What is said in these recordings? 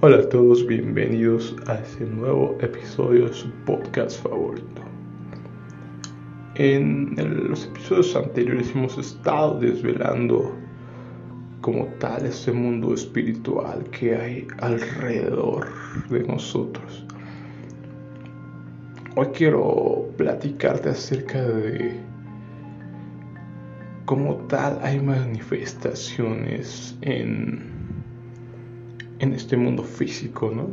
Hola a todos, bienvenidos a este nuevo episodio de su podcast favorito. En los episodios anteriores hemos estado desvelando como tal este mundo espiritual que hay alrededor de nosotros. Hoy quiero platicarte acerca de cómo tal hay manifestaciones en en este mundo físico, ¿no?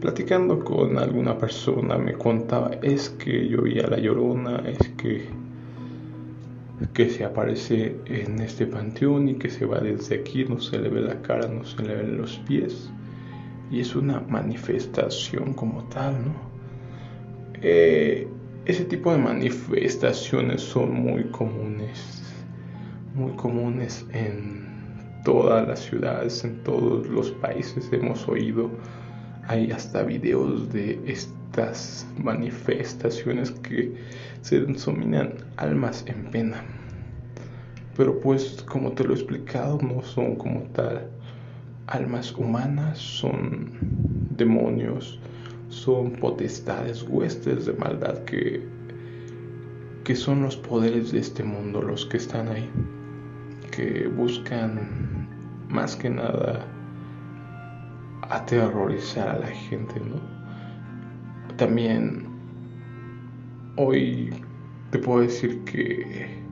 Platicando con alguna persona me contaba, es que yo vi la llorona, es que, que se aparece en este panteón y que se va desde aquí, no se le ve la cara, no se le ven los pies. Y es una manifestación como tal, ¿no? Eh, ese tipo de manifestaciones son muy comunes, muy comunes en todas las ciudades, en todos los países hemos oído, hay hasta videos de estas manifestaciones que se denominan almas en pena. Pero pues como te lo he explicado, no son como tal almas humanas, son demonios, son potestades, huestes de maldad que, que son los poderes de este mundo los que están ahí, que buscan más que nada aterrorizar a la gente, ¿no? También hoy te puedo decir que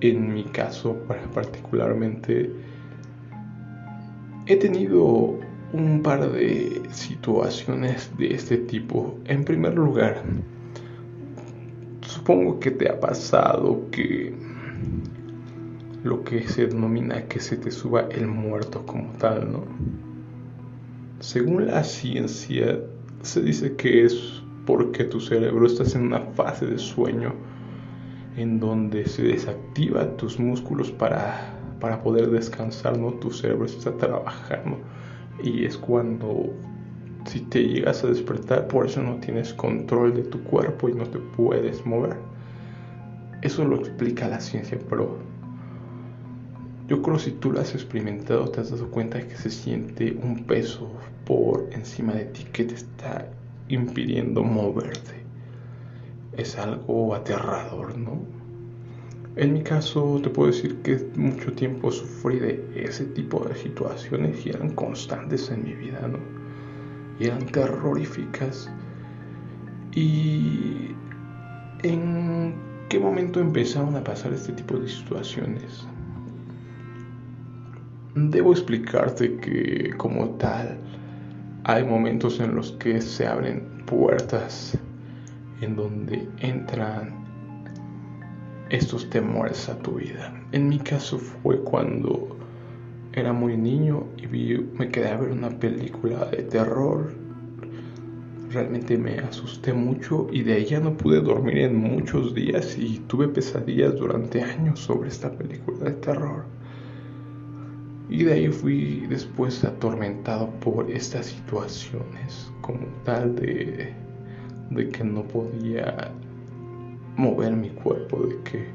en mi caso particularmente he tenido un par de situaciones de este tipo. En primer lugar, supongo que te ha pasado que lo que se denomina que se te suba el muerto como tal, ¿no? Según la ciencia, se dice que es porque tu cerebro está en una fase de sueño en donde se desactiva tus músculos para, para poder descansar, ¿no? Tu cerebro está trabajando y es cuando si te llegas a despertar, por eso no tienes control de tu cuerpo y no te puedes mover. Eso lo explica la ciencia, pero yo creo si tú lo has experimentado, te has dado cuenta que se siente un peso por encima de ti que te está impidiendo moverte. Es algo aterrador, ¿no? En mi caso, te puedo decir que mucho tiempo sufrí de ese tipo de situaciones y eran constantes en mi vida, ¿no? Y eran terroríficas. ¿Y en qué momento empezaron a pasar este tipo de situaciones? Debo explicarte que como tal hay momentos en los que se abren puertas en donde entran estos temores a tu vida. En mi caso fue cuando era muy niño y me quedé a ver una película de terror. Realmente me asusté mucho y de ella no pude dormir en muchos días y tuve pesadillas durante años sobre esta película de terror. Y de ahí fui después atormentado por estas situaciones, como tal de, de que no podía mover mi cuerpo, de que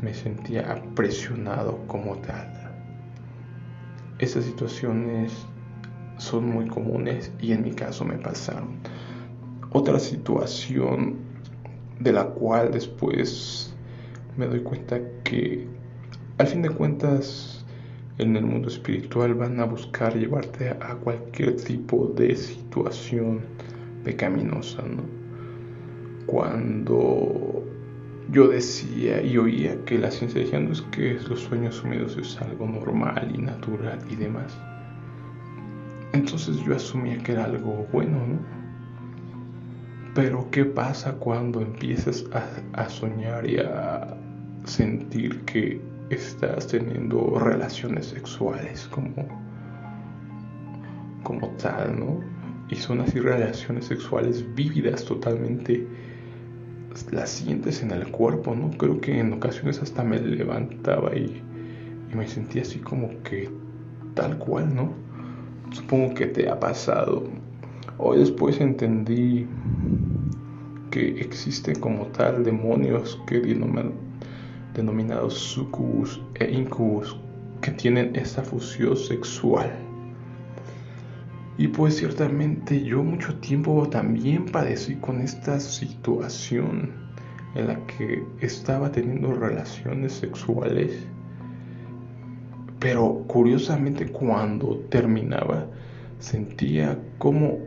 me sentía presionado como tal. Estas situaciones son muy comunes y en mi caso me pasaron. Otra situación de la cual después me doy cuenta que al fin de cuentas en el mundo espiritual van a buscar llevarte a cualquier tipo de situación pecaminosa, ¿no? Cuando yo decía y oía que la ciencia decía no es que los sueños húmedos es algo normal y natural y demás. Entonces yo asumía que era algo bueno, ¿no? Pero ¿qué pasa cuando empiezas a, a soñar y a sentir que estás teniendo relaciones sexuales como, como tal, ¿no? Y son así relaciones sexuales vívidas totalmente, las sientes en el cuerpo, ¿no? Creo que en ocasiones hasta me levantaba y, me sentía así como que tal cual, ¿no? Supongo que te ha pasado. Hoy después entendí que existen como tal demonios que denominados sucubus e incubus, que tienen esa fusión sexual. Y pues ciertamente yo mucho tiempo también padecí con esta situación en la que estaba teniendo relaciones sexuales. Pero curiosamente cuando terminaba sentía como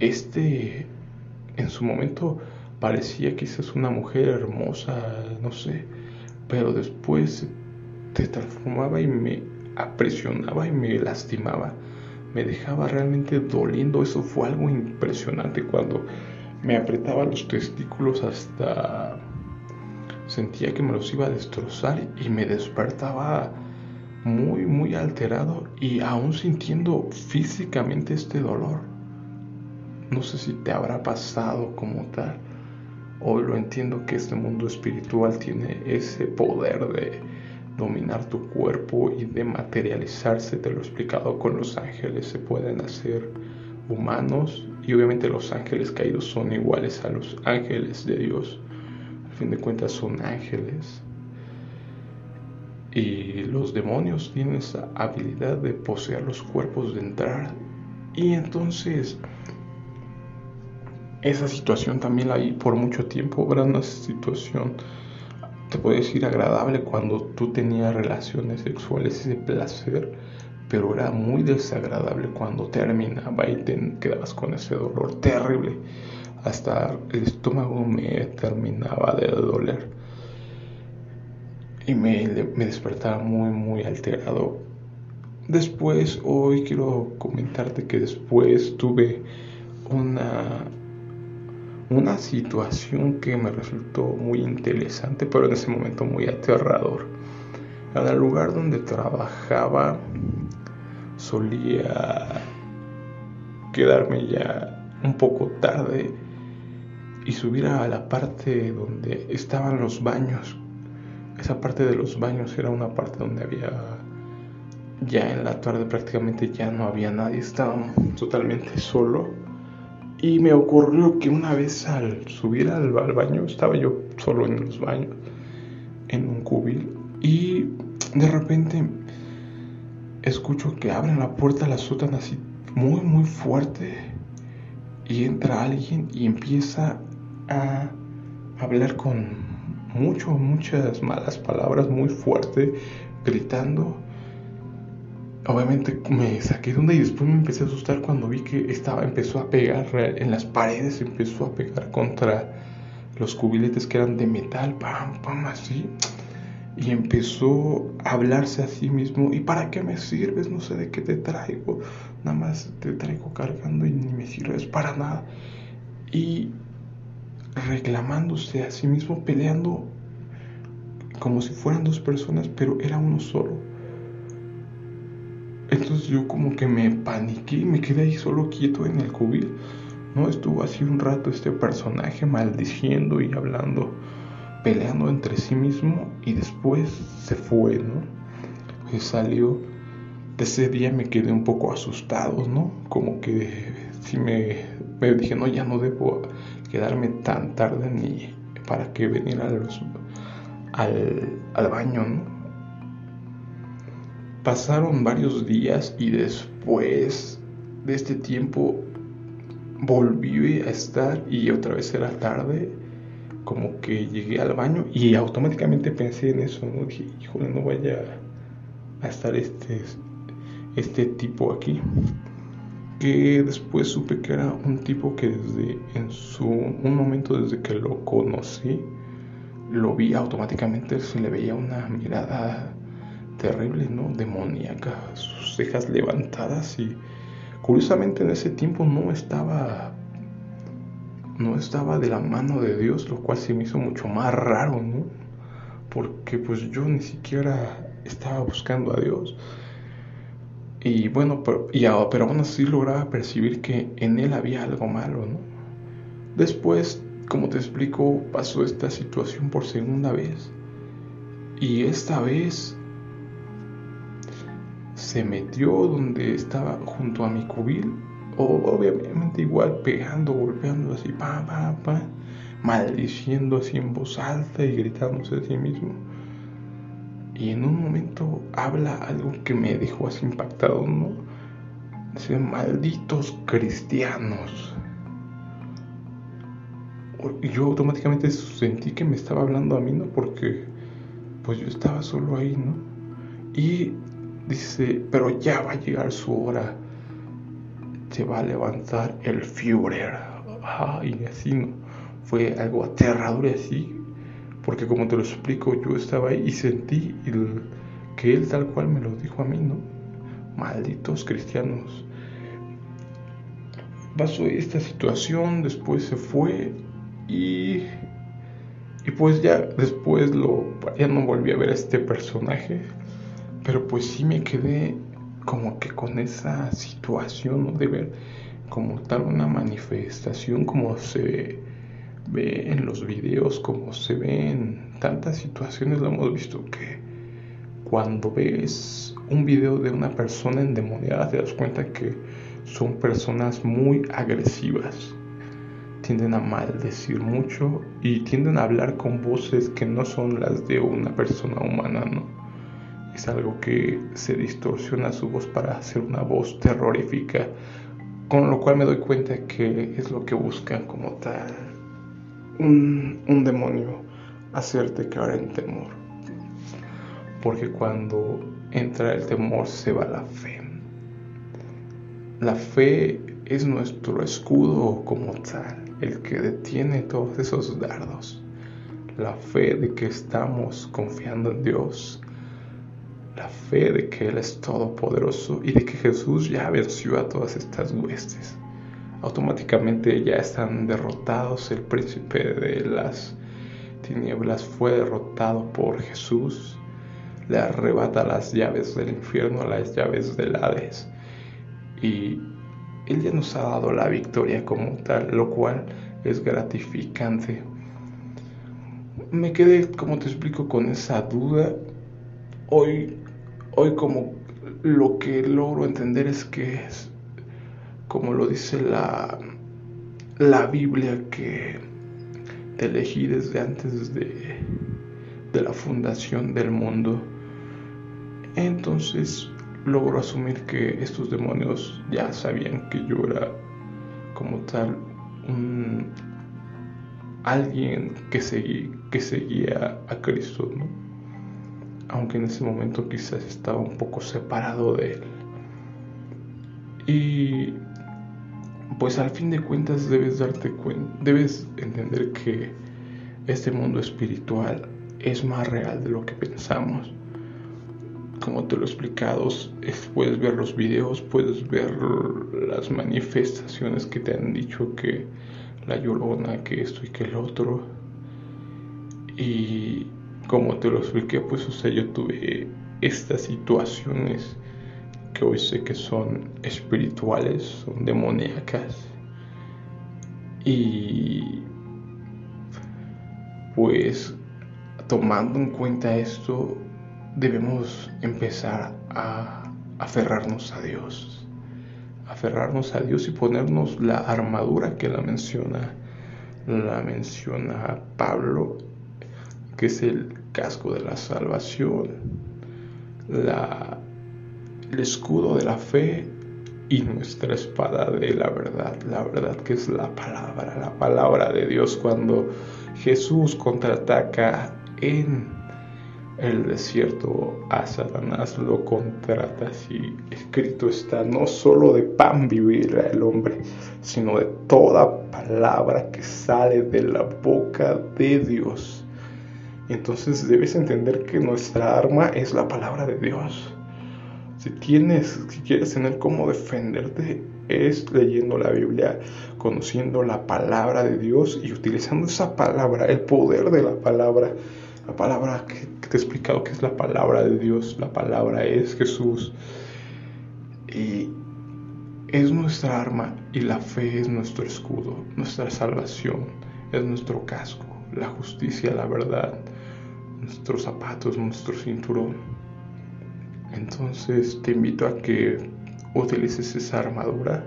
este en su momento parecía quizás una mujer hermosa, no sé, pero después se transformaba y me apresionaba y me lastimaba me dejaba realmente doliendo. Eso fue algo impresionante cuando me apretaba los testículos hasta sentía que me los iba a destrozar y me despertaba muy, muy alterado y aún sintiendo físicamente este dolor. No sé si te habrá pasado como tal. Hoy lo entiendo que este mundo espiritual tiene ese poder de dominar tu cuerpo y de materializarse, te lo he explicado con los ángeles, se pueden hacer humanos y obviamente los ángeles caídos son iguales a los ángeles de Dios. Al fin de cuentas son ángeles. Y los demonios tienen esa habilidad de poseer los cuerpos, de entrar. Y entonces esa situación también la vi por mucho tiempo, era una situación te puedo decir agradable cuando tú tenías relaciones sexuales de placer, pero era muy desagradable cuando terminaba y te quedabas con ese dolor terrible. Hasta el estómago me terminaba de doler y me, me despertaba muy, muy alterado. Después, hoy quiero comentarte que después tuve una una situación que me resultó muy interesante, pero en ese momento muy aterrador. En el lugar donde trabajaba solía quedarme ya un poco tarde y subir a la parte donde estaban los baños. Esa parte de los baños era una parte donde había ya en la tarde prácticamente ya no había nadie, estaba totalmente solo y me ocurrió que una vez al subir al, baño, estaba yo solo en los baños, en un cubil, y de repente escucho que abren la puerta, la sótana así muy, muy fuerte, y entra alguien y empieza a hablar con mucho, muchas malas palabras, muy fuerte, gritando obviamente me saqué de onda y después me empecé a asustar cuando vi que estaba, empezó a pegar en las paredes, empezó a pegar contra los cubiletes que eran de metal, pam, pam, así. Y empezó a hablarse a sí mismo, ¿y para qué me sirves? No sé de qué te traigo, nada más te traigo cargando y ni me sirves para nada. Y reclamándose a sí mismo, peleando como si fueran dos personas, pero era uno solo entonces yo como que me paniqué y me quedé ahí solo quieto en el cubil. ¿no? Estuvo así un rato este personaje maldiciendo y hablando, peleando entre sí mismo y después se fue, ¿no? Pues salió. Ese día me quedé un poco asustado, ¿no? Como que si me, me dije, no, ya no debo quedarme tan tarde ni para que venir los, al, al baño, ¿no? Pasaron varios días y después de este tiempo volví a estar y otra vez era tarde. Como que llegué al baño y automáticamente pensé en eso, ¿no? Dije, híjole, no vaya a estar este, este tipo aquí. Que después supe que era un tipo que desde en su un momento desde que lo conocí, lo vi automáticamente, se le veía una mirada terrible, ¿no? Demoníaca, sus cejas levantadas y curiosamente en ese tiempo no estaba no estaba de la mano de Dios, lo cual se me hizo mucho más raro, ¿no? Porque pues yo ni siquiera estaba buscando a Dios. Y bueno, pero, pero aún así lograba percibir que en él había algo malo, ¿no? Después, como te explico, pasó esta situación por segunda vez. Y esta vez se metió donde estaba junto a mi cubil, obviamente igual pegando, golpeando así, pa, pa, pa, maldiciendo así en voz alta y gritándose a sí mismo. Y en un momento habla algo que me dejó así impactado, ¿no? Dice, malditos cristianos. Y yo automáticamente sentí que me estaba hablando a mí, ¿no? Porque pues yo estaba solo ahí, ¿no? Y dice, pero ya va a llegar su hora. Se va a levantar el Führer. y así, ¿no? Fue algo aterrador y así. Porque como te lo explico, yo estaba ahí y sentí que él tal cual me lo dijo a mí, ¿no? Malditos cristianos. Pasó esta situación, después se fue y, y pues ya después lo, ya no volví a ver a este personaje, pero pues sí me quedé como que con esa situación de ver como tal una manifestación como se ve en los videos, como se ve en tantas situaciones, lo hemos visto que cuando ves un video de una persona endemoniada te das cuenta que son personas muy agresivas. Tienden a maldecir mucho y tienden a hablar con voces que no son las de una persona humana, ¿no? Es algo que se distorsiona su voz para hacer una voz terrorífica, con lo cual me doy cuenta que es lo que buscan como tal un, un demonio, hacerte caer en temor. Porque cuando entra el temor se va la fe. La fe es nuestro escudo como tal el que detiene todos esos dardos. La fe de que estamos confiando en Dios. La fe de que Él es todopoderoso y de que Jesús ya venció a todas estas huestes. Automáticamente ya están derrotados. El príncipe de las tinieblas fue derrotado por Jesús. Le arrebata las llaves del infierno, las llaves del Hades. Y él ya nos ha dado la victoria como tal, lo cual es gratificante. Me quedé, como te explico, con esa duda. Hoy, hoy como lo que logro entender es que es, como lo dice la, la Biblia, que te elegí desde antes de, de la fundación del mundo. Entonces, logro asumir que estos demonios ya sabían que yo era como tal un alguien que, que seguía a Cristo, ¿no? Aunque en ese momento quizás estaba un poco separado de él. Y pues al fin de cuentas debes darte cuenta, debes entender que este mundo espiritual es más real de lo que pensamos como te lo he explicado, puedes ver los videos, puedes ver las manifestaciones que te han dicho que la llorona, que esto y que el otro. Y como te lo expliqué, pues o sea, yo tuve estas situaciones que hoy sé que son espirituales, son demoníacas. Y pues tomando en cuenta esto, debemos empezar a aferrarnos a Dios, aferrarnos a Dios y ponernos la armadura que la menciona, la menciona Pablo, que es el casco de la salvación, la, el escudo de la fe y nuestra espada de la verdad, la verdad que es la palabra, la palabra de Dios cuando Jesús contraataca en el desierto a Satanás lo contrata así. Escrito está, no solo de pan vivirá el hombre, sino de toda palabra que sale de la boca de Dios. Entonces debes entender que nuestra arma es la palabra de Dios. Si tienes, si quieres tener cómo defenderte, es leyendo la Biblia, conociendo la palabra de Dios y utilizando esa palabra, el poder de la palabra la palabra que, te he explicado que es la palabra de Dios, la palabra es Jesús. Y es nuestra arma y la fe es nuestro escudo, nuestra salvación es nuestro casco, la justicia, la verdad, nuestros zapatos, nuestro cinturón. Entonces te invito a que utilices esa armadura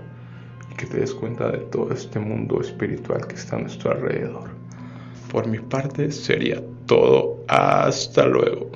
y que te des cuenta de todo este mundo espiritual que está a nuestro alrededor. Por mi parte sería todo. Hasta luego.